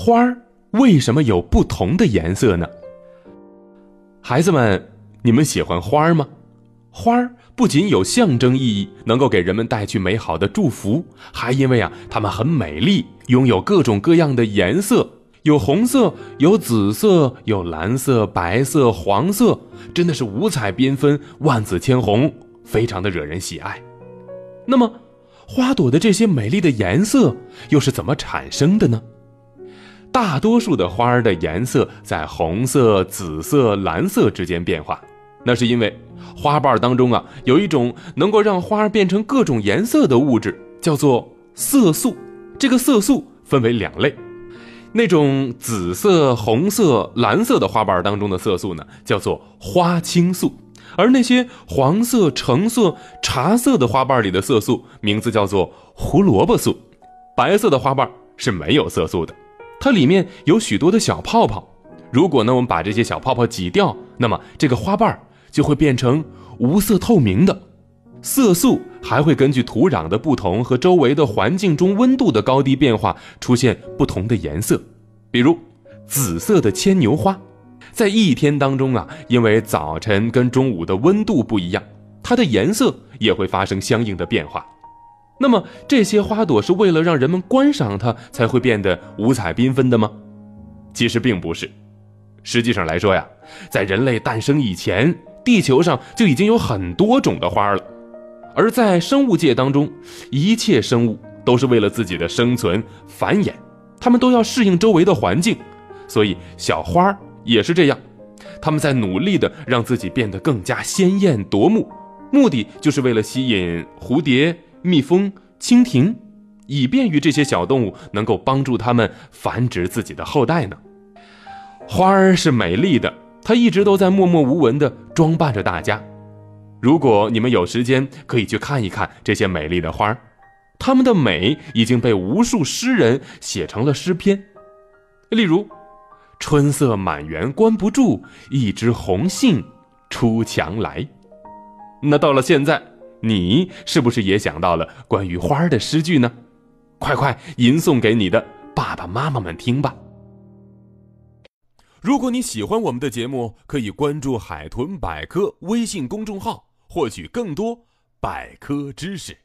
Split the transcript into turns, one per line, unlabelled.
花儿为什么有不同的颜色呢？孩子们，你们喜欢花儿吗？花儿不仅有象征意义，能够给人们带去美好的祝福，还因为啊，它们很美丽，拥有各种各样的颜色，有红色，有紫色，有蓝色、白色、黄色，真的是五彩缤纷，万紫千红，非常的惹人喜爱。那么，花朵的这些美丽的颜色又是怎么产生的呢？大多数的花儿的颜色在红色、紫色、蓝色之间变化，那是因为花瓣当中啊有一种能够让花儿变成各种颜色的物质，叫做色素。这个色素分为两类，那种紫色、红色、蓝色的花瓣当中的色素呢，叫做花青素；而那些黄色、橙色、茶色的花瓣里的色素，名字叫做胡萝卜素。白色的花瓣是没有色素的。它里面有许多的小泡泡，如果呢我们把这些小泡泡挤掉，那么这个花瓣就会变成无色透明的。色素还会根据土壤的不同和周围的环境中温度的高低变化，出现不同的颜色。比如紫色的牵牛花，在一天当中啊，因为早晨跟中午的温度不一样，它的颜色也会发生相应的变化。那么这些花朵是为了让人们观赏它才会变得五彩缤纷的吗？其实并不是。实际上来说呀，在人类诞生以前，地球上就已经有很多种的花了。而在生物界当中，一切生物都是为了自己的生存繁衍，它们都要适应周围的环境。所以小花也是这样，它们在努力的让自己变得更加鲜艳夺目，目的就是为了吸引蝴蝶。蜜蜂、蜻蜓，以便于这些小动物能够帮助它们繁殖自己的后代呢。花儿是美丽的，它一直都在默默无闻地装扮着大家。如果你们有时间，可以去看一看这些美丽的花儿，它们的美已经被无数诗人写成了诗篇。例如：“春色满园关不住，一枝红杏出墙来。”那到了现在。你是不是也想到了关于花儿的诗句呢？快快吟诵给你的爸爸妈妈们听吧！如果你喜欢我们的节目，可以关注“海豚百科”微信公众号，获取更多百科知识。